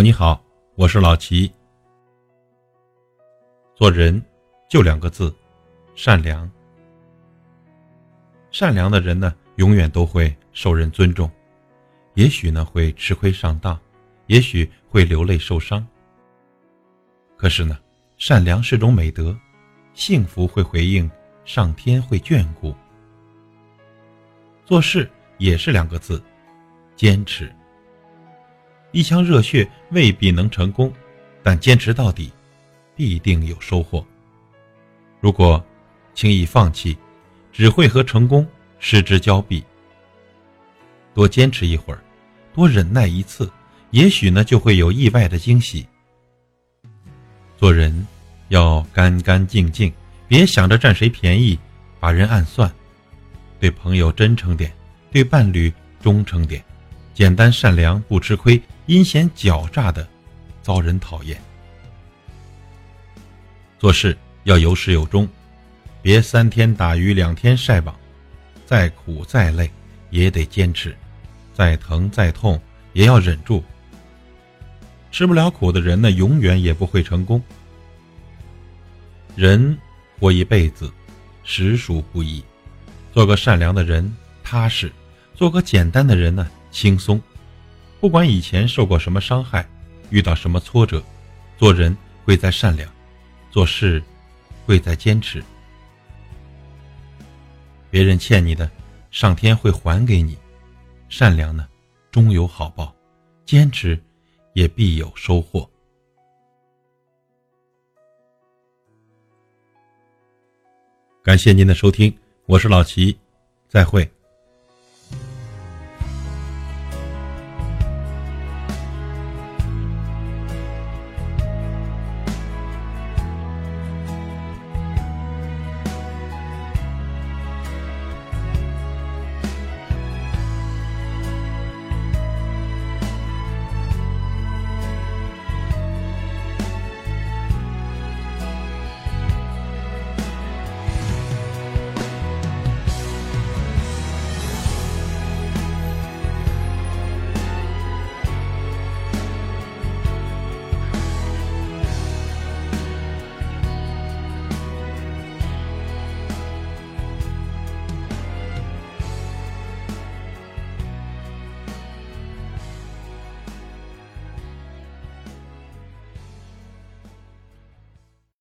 你好，我是老齐。做人就两个字，善良。善良的人呢，永远都会受人尊重，也许呢会吃亏上当，也许会流泪受伤。可是呢，善良是种美德，幸福会回应，上天会眷顾。做事也是两个字，坚持。一腔热血未必能成功，但坚持到底，必定有收获。如果轻易放弃，只会和成功失之交臂。多坚持一会儿，多忍耐一次，也许呢就会有意外的惊喜。做人要干干净净，别想着占谁便宜，把人暗算。对朋友真诚点，对伴侣忠诚点。简单善良不吃亏，阴险狡诈的遭人讨厌。做事要有始有终，别三天打鱼两天晒网，再苦再累也得坚持，再疼再痛也要忍住。吃不了苦的人呢，永远也不会成功。人活一辈子，实属不易，做个善良的人踏实，做个简单的人呢。轻松，不管以前受过什么伤害，遇到什么挫折，做人贵在善良，做事贵在坚持。别人欠你的，上天会还给你；善良呢，终有好报；坚持，也必有收获。感谢您的收听，我是老齐，再会。